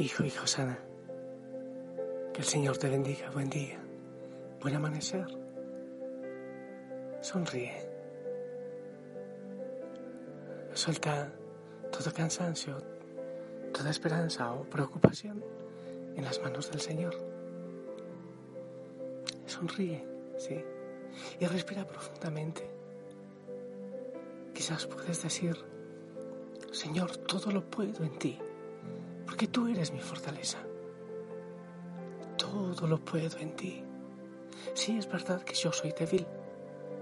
Hijo, hijo sana, que el Señor te bendiga. Buen día, buen amanecer. Sonríe. Suelta todo cansancio, toda esperanza o preocupación en las manos del Señor. Sonríe, sí, y respira profundamente. Quizás puedes decir, Señor, todo lo puedo en ti porque tú eres mi fortaleza. Todo lo puedo en ti. Sí, es verdad que yo soy débil,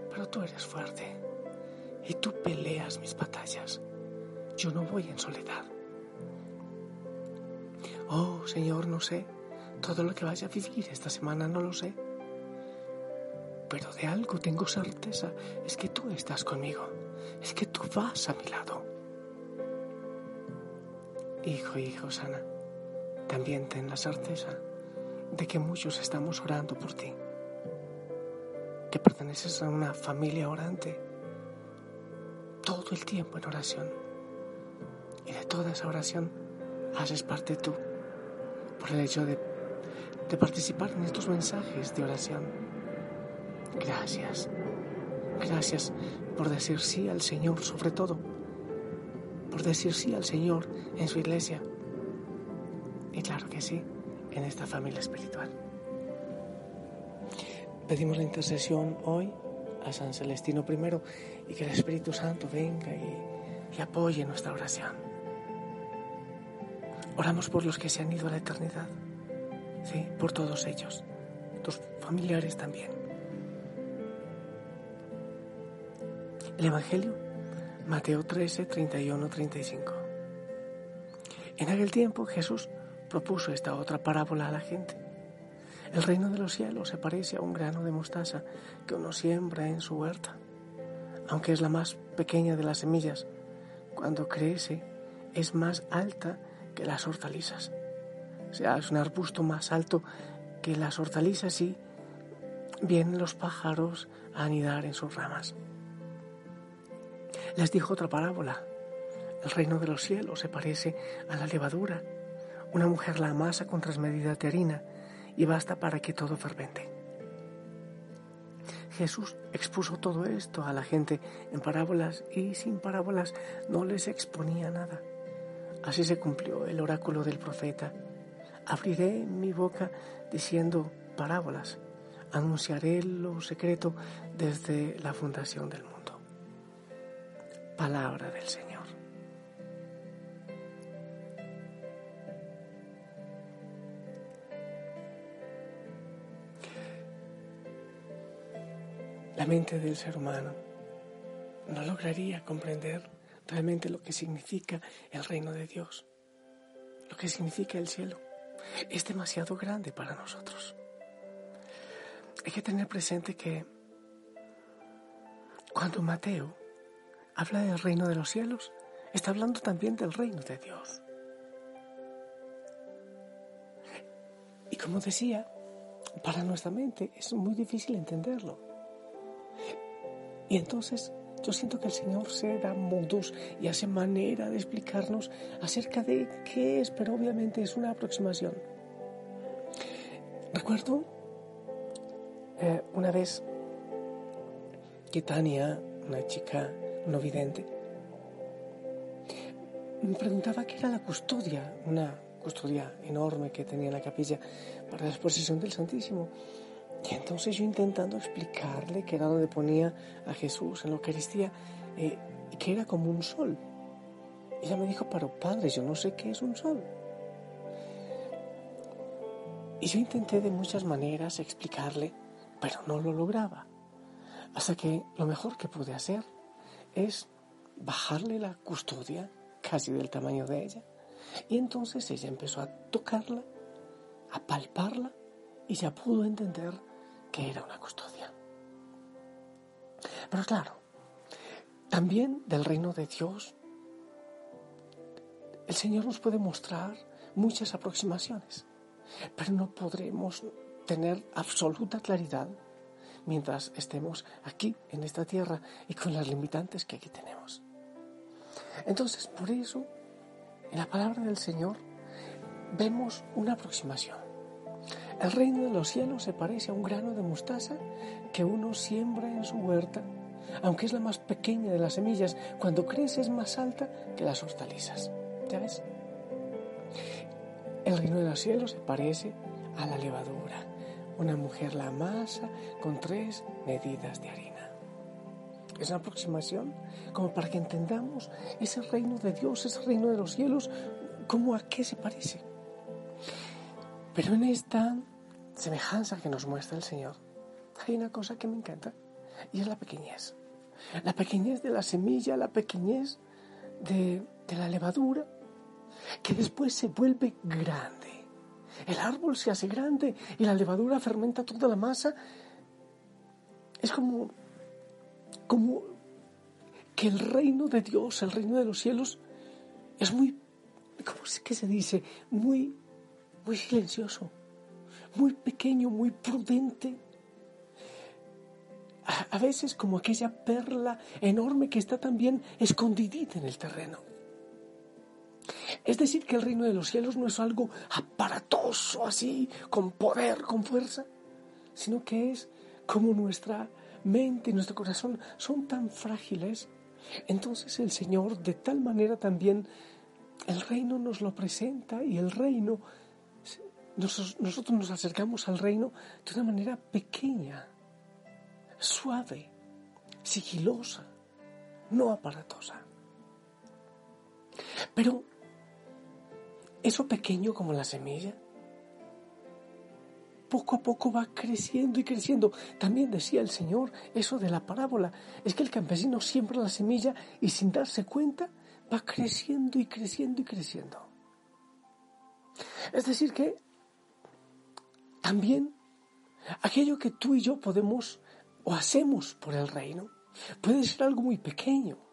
pero tú eres fuerte y tú peleas mis batallas. Yo no voy en soledad. Oh, Señor, no sé. Todo lo que vaya a vivir esta semana no lo sé. Pero de algo tengo certeza, es que tú estás conmigo, es que tú vas a mi lado. Hijo, hijo sana, también ten la certeza de que muchos estamos orando por ti, que perteneces a una familia orante, todo el tiempo en oración. Y de toda esa oración haces parte tú, por el hecho de, de participar en estos mensajes de oración. Gracias, gracias por decir sí al Señor sobre todo por decir sí al Señor en su iglesia. Y claro que sí, en esta familia espiritual. Pedimos la intercesión hoy a San Celestino I y que el Espíritu Santo venga y, apoye nuestra oración. Oramos por los que se han ido a la eternidad, sí, por todos ellos, tus familiares también. El Evangelio Mateo 13, 31, 35. En aquel tiempo Jesús propuso esta otra parábola a la gente. El reino de los cielos se parece a un grano de mostaza que uno siembra en su huerta. Aunque es la más pequeña de las semillas, cuando crece es más alta que las hortalizas. O sea, es un arbusto más alto que las hortalizas y vienen los pájaros a anidar en sus ramas. Les dijo otra parábola. El reino de los cielos se parece a la levadura. Una mujer la amasa con tres medidas de harina y basta para que todo fermente. Jesús expuso todo esto a la gente en parábolas y sin parábolas no les exponía nada. Así se cumplió el oráculo del profeta. Abriré mi boca diciendo parábolas. Anunciaré lo secreto desde la fundación del mundo palabra del Señor. La mente del ser humano no lograría comprender realmente lo que significa el reino de Dios, lo que significa el cielo. Es demasiado grande para nosotros. Hay que tener presente que cuando Mateo habla del reino de los cielos, está hablando también del reino de Dios. Y como decía, para nuestra mente es muy difícil entenderlo. Y entonces yo siento que el Señor se da modos y hace manera de explicarnos acerca de qué es, pero obviamente es una aproximación. Recuerdo eh, una vez que Tania, una chica no vidente, me preguntaba qué era la custodia, una custodia enorme que tenía la capilla para la exposición del Santísimo. Y entonces yo intentando explicarle que era donde ponía a Jesús en la Eucaristía, eh, que era como un sol. Ella me dijo, pero padre, yo no sé qué es un sol. Y yo intenté de muchas maneras explicarle, pero no lo lograba. Hasta que lo mejor que pude hacer es bajarle la custodia casi del tamaño de ella. Y entonces ella empezó a tocarla, a palparla y ya pudo entender que era una custodia. Pero claro, también del reino de Dios, el Señor nos puede mostrar muchas aproximaciones, pero no podremos tener absoluta claridad mientras estemos aquí en esta tierra y con las limitantes que aquí tenemos. Entonces, por eso, en la palabra del Señor vemos una aproximación. El reino de los cielos se parece a un grano de mostaza que uno siembra en su huerta, aunque es la más pequeña de las semillas, cuando crece es más alta que las hortalizas. ¿Ya ves? El reino de los cielos se parece a la levadura. Una mujer la amasa con tres medidas de harina. Es una aproximación como para que entendamos ese reino de Dios, ese reino de los cielos, cómo a qué se parece. Pero en esta semejanza que nos muestra el Señor, hay una cosa que me encanta y es la pequeñez. La pequeñez de la semilla, la pequeñez de, de la levadura, que después se vuelve grande. El árbol se hace grande y la levadura fermenta toda la masa. Es como como que el reino de Dios, el reino de los cielos, es muy, ¿cómo es que se dice? Muy, muy silencioso, muy pequeño, muy prudente. A, a veces como aquella perla enorme que está también escondidita en el terreno. Es decir, que el reino de los cielos no es algo aparatoso así, con poder, con fuerza, sino que es como nuestra mente y nuestro corazón son tan frágiles, entonces el Señor de tal manera también el reino nos lo presenta y el reino, nosotros nos acercamos al reino de una manera pequeña, suave, sigilosa, no aparatosa. Pero eso pequeño como la semilla, poco a poco va creciendo y creciendo. También decía el Señor eso de la parábola, es que el campesino siembra la semilla y sin darse cuenta va creciendo y creciendo y creciendo. Es decir que también aquello que tú y yo podemos o hacemos por el reino puede ser algo muy pequeño.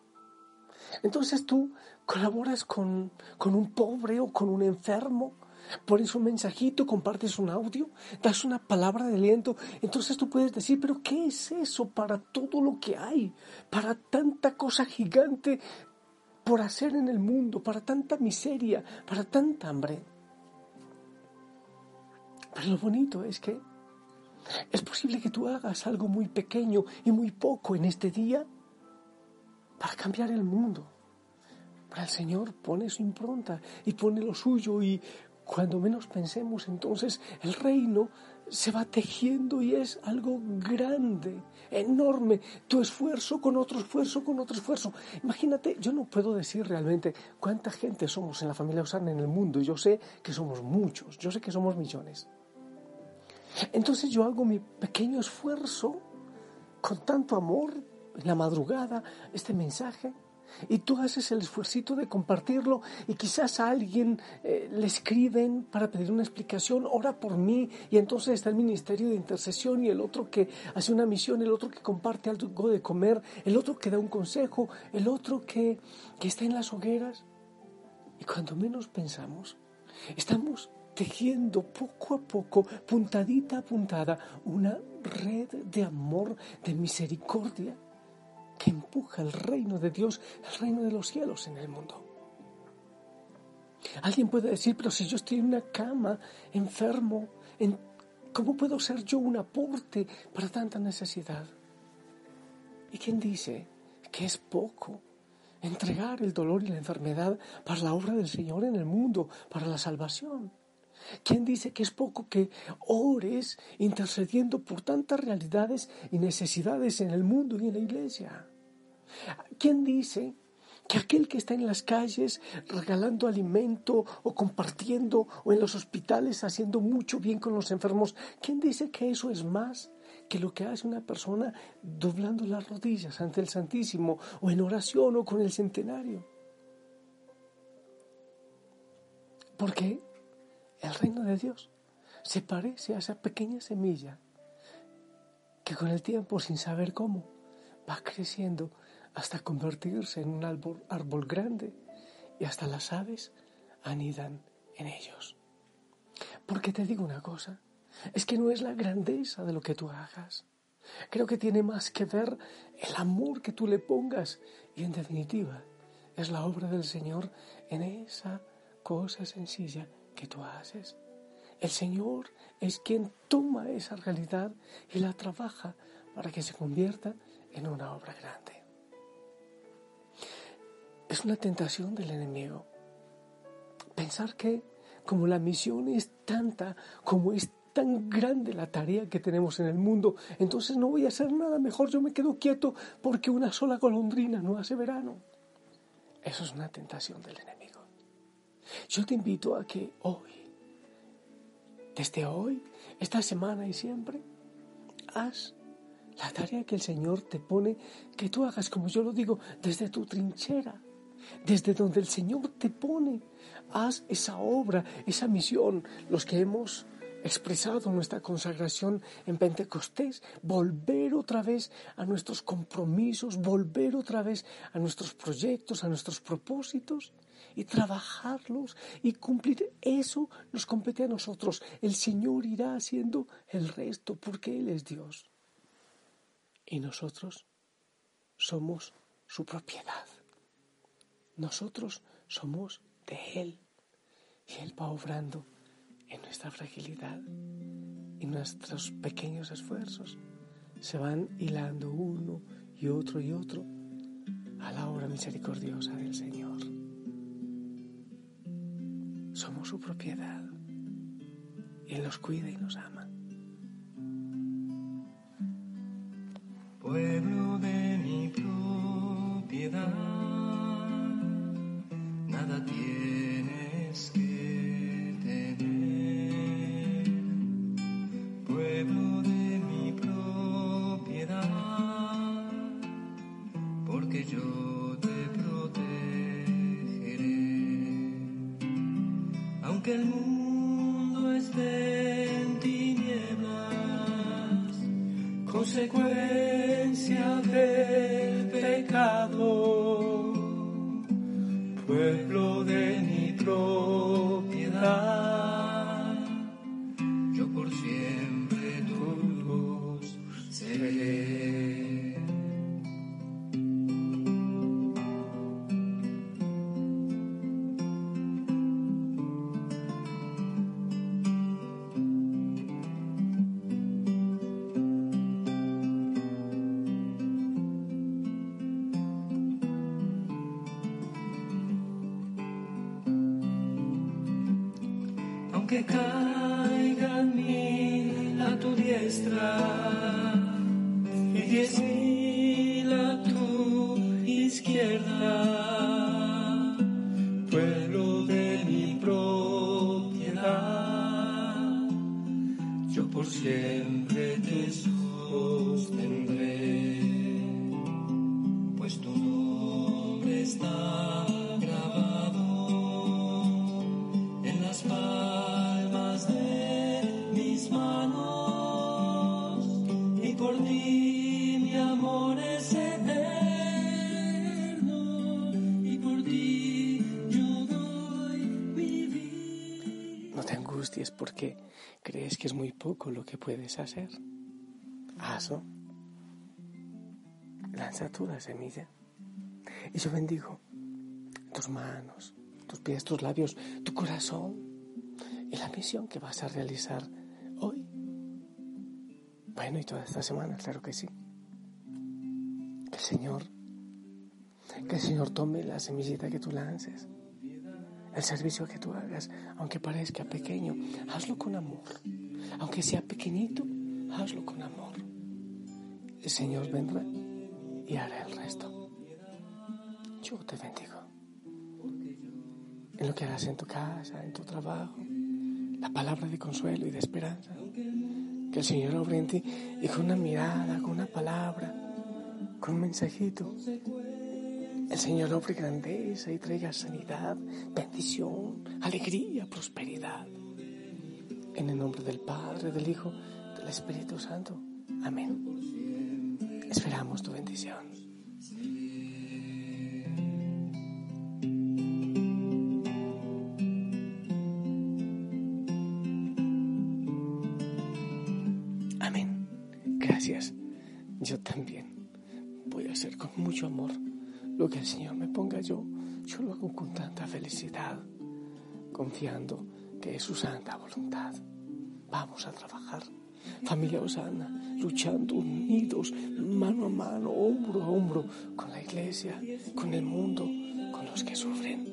Entonces tú colaboras con, con un pobre o con un enfermo pones un mensajito, compartes un audio, das una palabra de aliento, entonces tú puedes decir, pero ¿qué es eso para todo lo que hay? Para tanta cosa gigante por hacer en el mundo, para tanta miseria, para tanta hambre. Pero lo bonito es que es posible que tú hagas algo muy pequeño y muy poco en este día para cambiar el mundo. Para el Señor pone su impronta y pone lo suyo y cuando menos pensemos, entonces el reino se va tejiendo y es algo grande, enorme. Tu esfuerzo con otro esfuerzo, con otro esfuerzo. Imagínate, yo no puedo decir realmente cuánta gente somos en la familia Osana en el mundo. Yo sé que somos muchos, yo sé que somos millones. Entonces yo hago mi pequeño esfuerzo con tanto amor en la madrugada, este mensaje y tú haces el esfuerzo de compartirlo y quizás a alguien eh, le escriben para pedir una explicación, ora por mí y entonces está el ministerio de intercesión y el otro que hace una misión, el otro que comparte algo de comer, el otro que da un consejo, el otro que, que está en las hogueras. Y cuando menos pensamos, estamos tejiendo poco a poco, puntadita a puntada, una red de amor, de misericordia que empuja el reino de Dios, el reino de los cielos en el mundo. Alguien puede decir, pero si yo estoy en una cama, enfermo, ¿cómo puedo ser yo un aporte para tanta necesidad? ¿Y quién dice que es poco entregar el dolor y la enfermedad para la obra del Señor en el mundo, para la salvación. ¿Quién dice que es poco que ores intercediendo por tantas realidades y necesidades en el mundo y en la iglesia? ¿Quién dice que aquel que está en las calles regalando alimento o compartiendo o en los hospitales haciendo mucho bien con los enfermos, ¿quién dice que eso es más que lo que hace una persona doblando las rodillas ante el Santísimo o en oración o con el centenario? Porque el reino de Dios se parece a esa pequeña semilla que con el tiempo, sin saber cómo, va creciendo hasta convertirse en un árbol, grande y hasta las aves anidan en ellos. Porque te digo una cosa, es que no es la grandeza de lo que tú hagas. Creo que tiene más que ver el amor que tú le pongas y en definitiva es la obra del Señor en esa cosa sencilla que tú haces. El Señor es quien toma esa realidad y la trabaja para que se convierta en una obra grande. Es una tentación del enemigo pensar que como la misión es tanta, como es tan grande la tarea que tenemos en el mundo, entonces no voy a hacer nada mejor, yo me quedo quieto porque una sola golondrina no hace verano. Eso es una tentación del enemigo. Yo te invito a que hoy, desde hoy, esta semana y siempre, haz la tarea que el Señor te pone, que tú hagas, como yo lo digo, desde tu trinchera, desde donde el Señor te pone. Haz esa obra, esa misión, los que hemos expresado nuestra consagración en Pentecostés, volver otra vez a nuestros compromisos, volver otra vez a nuestros proyectos, a nuestros propósitos y trabajarlos y cumplir. Eso nos compete a nosotros. El Señor irá haciendo el resto porque Él es Dios. Y nosotros somos su propiedad. Nosotros somos de Él. Y Él va obrando en nuestra fragilidad y nuestros pequeños esfuerzos se van hilando uno y otro y otro a la obra misericordiosa del Señor. Su propiedad. Él nos cuida y nos ama. Pueblo de mi propiedad, Porque el mundo He gives me. Porque crees que es muy poco lo que puedes hacer. Hazlo. Lanza tú la semilla. Y yo bendigo tus manos, tus pies, tus labios, tu corazón y la misión que vas a realizar hoy. Bueno, y toda esta semana, claro que sí. Que el Señor Que el Señor tome la semillita que tú lances. El servicio que tú hagas, aunque parezca pequeño, hazlo con amor. Aunque sea pequeñito, hazlo con amor. El Señor vendrá y hará el resto. Yo te bendigo. En lo que hagas en tu casa, en tu trabajo, la palabra de consuelo y de esperanza. Que el Señor obre en ti y con una mirada, con una palabra, con un mensajito, el Señor obre grandeza y traiga sanidad, bendición, alegría, prosperidad. En el nombre del Padre, del Hijo, del Espíritu Santo. Amén. Esperamos tu bendición. Que es su santa voluntad. Vamos a trabajar. Familia Osana, luchando unidos, mano a mano, hombro a hombro, con la iglesia, con el mundo, con los que sufren.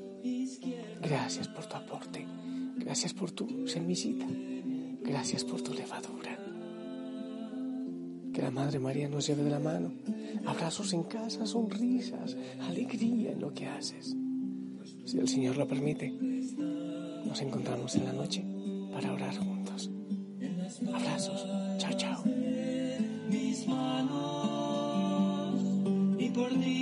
Gracias por tu aporte, gracias por tu semillita, gracias por tu levadura. Que la Madre María nos lleve de la mano, abrazos en casa, sonrisas, alegría en lo que haces. Si el Señor lo permite, nos encontramos en la noche para orar juntos. Abrazos. Chao, chao. y por ti